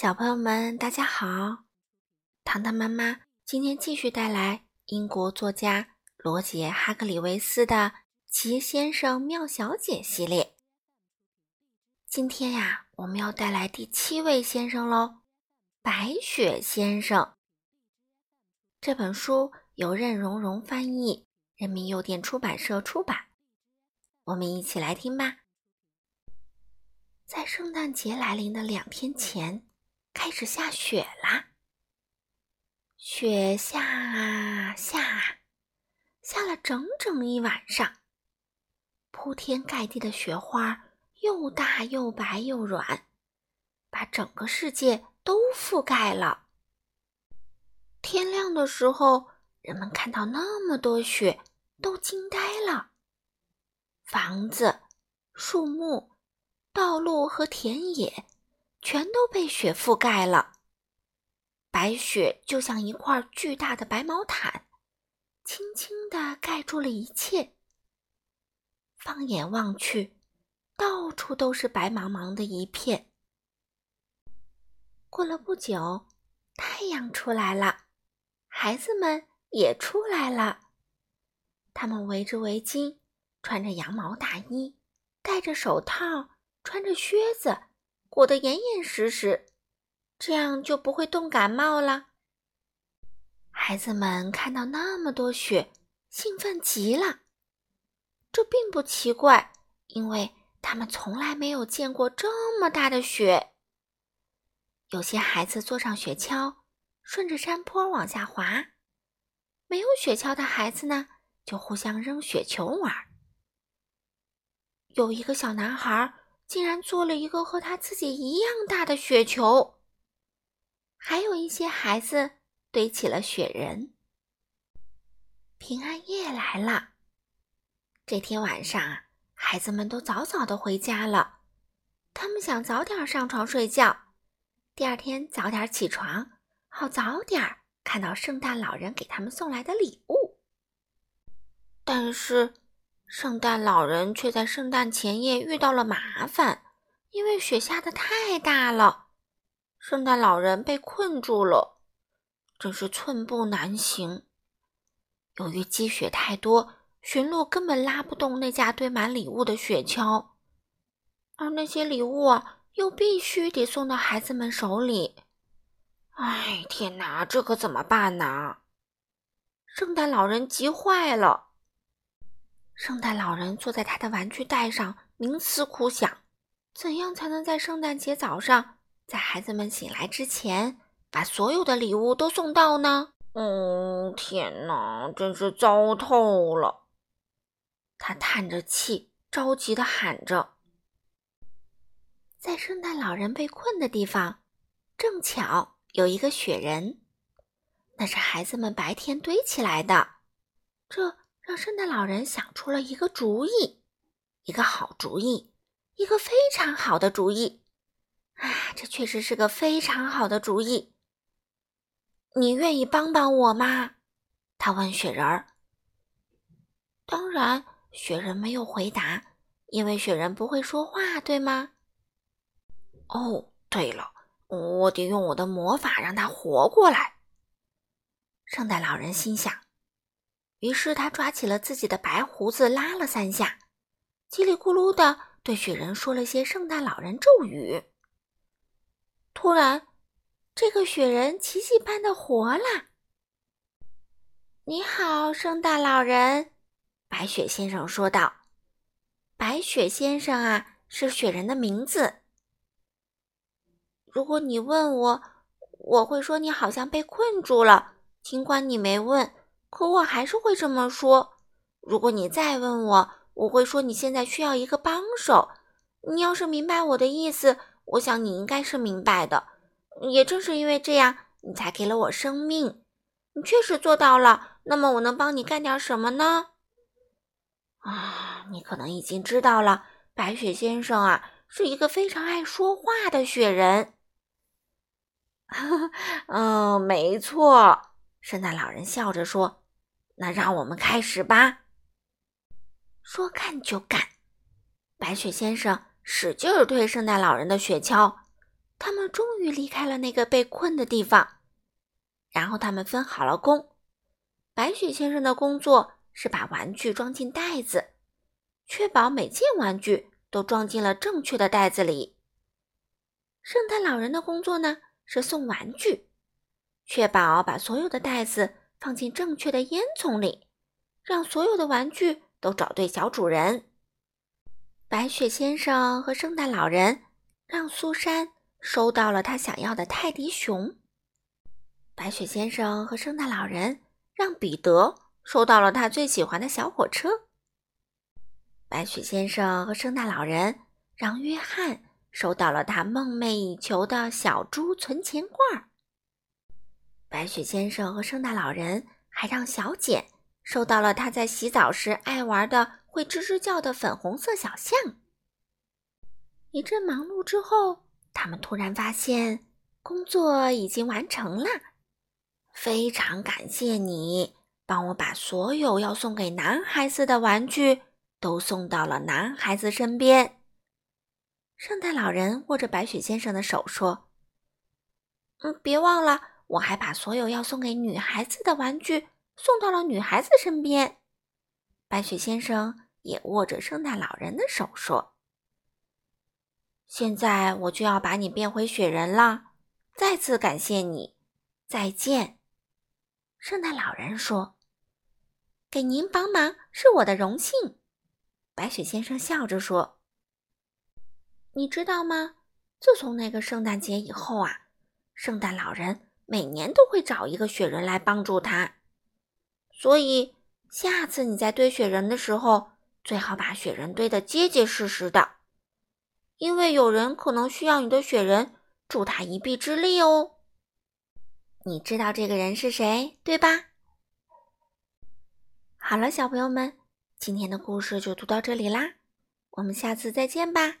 小朋友们，大家好！糖糖妈妈今天继续带来英国作家罗杰·哈格里维斯的《奇先生妙小姐》系列。今天呀，我们要带来第七位先生喽——白雪先生。这本书由任溶溶翻译，人民邮电出版社出版。我们一起来听吧。在圣诞节来临的两天前。开始下雪啦！雪下啊下啊，下了整整一晚上。铺天盖地的雪花又大又白又软，把整个世界都覆盖了。天亮的时候，人们看到那么多雪，都惊呆了。房子、树木、道路和田野。全都被雪覆盖了，白雪就像一块巨大的白毛毯，轻轻地盖住了一切。放眼望去，到处都是白茫茫的一片。过了不久，太阳出来了，孩子们也出来了。他们围着围巾，穿着羊毛大衣，戴着手套，穿着靴子。裹得严严实实，这样就不会冻感冒了。孩子们看到那么多雪，兴奋极了。这并不奇怪，因为他们从来没有见过这么大的雪。有些孩子坐上雪橇，顺着山坡往下滑；没有雪橇的孩子呢，就互相扔雪球玩。有一个小男孩。竟然做了一个和他自己一样大的雪球，还有一些孩子堆起了雪人。平安夜来了，这天晚上，孩子们都早早的回家了。他们想早点上床睡觉，第二天早点起床，好早点看到圣诞老人给他们送来的礼物。但是。圣诞老人却在圣诞前夜遇到了麻烦，因为雪下的太大了，圣诞老人被困住了，真是寸步难行。由于积雪太多，驯鹿根本拉不动那架堆满礼物的雪橇，而那些礼物，又必须得送到孩子们手里。哎，天哪，这可怎么办呢？圣诞老人急坏了。圣诞老人坐在他的玩具袋上，冥思苦想：怎样才能在圣诞节早上，在孩子们醒来之前，把所有的礼物都送到呢？嗯，天哪，真是糟透了！他叹着气，着急的喊着。在圣诞老人被困的地方，正巧有一个雪人，那是孩子们白天堆起来的。这。让圣诞老人想出了一个主意，一个好主意，一个非常好的主意。啊，这确实是个非常好的主意。你愿意帮帮我吗？他问雪人儿。当然，雪人没有回答，因为雪人不会说话，对吗？哦，对了，我得用我的魔法让他活过来。圣诞老人心想。于是他抓起了自己的白胡子，拉了三下，叽里咕噜的对雪人说了些圣诞老人咒语。突然，这个雪人奇迹般的活了。“你好，圣诞老人！”白雪先生说道。“白雪先生啊，是雪人的名字。如果你问我，我会说你好像被困住了，尽管你没问。”可我还是会这么说。如果你再问我，我会说你现在需要一个帮手。你要是明白我的意思，我想你应该是明白的。也正是因为这样，你才给了我生命。你确实做到了。那么我能帮你干点什么呢？啊，你可能已经知道了，白雪先生啊，是一个非常爱说话的雪人。嗯，没错。圣诞老人笑着说：“那让我们开始吧。”说干就干，白雪先生使劲儿推圣诞老人的雪橇，他们终于离开了那个被困的地方。然后他们分好了工。白雪先生的工作是把玩具装进袋子，确保每件玩具都装进了正确的袋子里。圣诞老人的工作呢是送玩具，确保把所有的袋子放进正确的烟囱里，让所有的玩具都找对小主人。白雪先生和圣诞老人让苏珊收到了他想要的泰迪熊。白雪先生和圣诞老人让彼得收到了他最喜欢的小火车。白雪先生和圣诞老人让约翰收到了他梦寐以求的小猪存钱罐。白雪先生和圣诞老人还让小简收到了他在洗澡时爱玩的会吱吱叫的粉红色小象。一阵忙碌之后，他们突然发现工作已经完成了。非常感谢你帮我把所有要送给男孩子的玩具都送到了男孩子身边。圣诞老人握着白雪先生的手说：“嗯，别忘了，我还把所有要送给女孩子的玩具送到了女孩子身边。”白雪先生也握着圣诞老人的手说：“现在我就要把你变回雪人了，再次感谢你，再见。”圣诞老人说：“给您帮忙是我的荣幸。”白雪先生笑着说：“你知道吗？自从那个圣诞节以后啊，圣诞老人每年都会找一个雪人来帮助他。所以下次你在堆雪人的时候，最好把雪人堆得结结实实的，因为有人可能需要你的雪人助他一臂之力哦。”你知道这个人是谁，对吧？好了，小朋友们，今天的故事就读到这里啦，我们下次再见吧。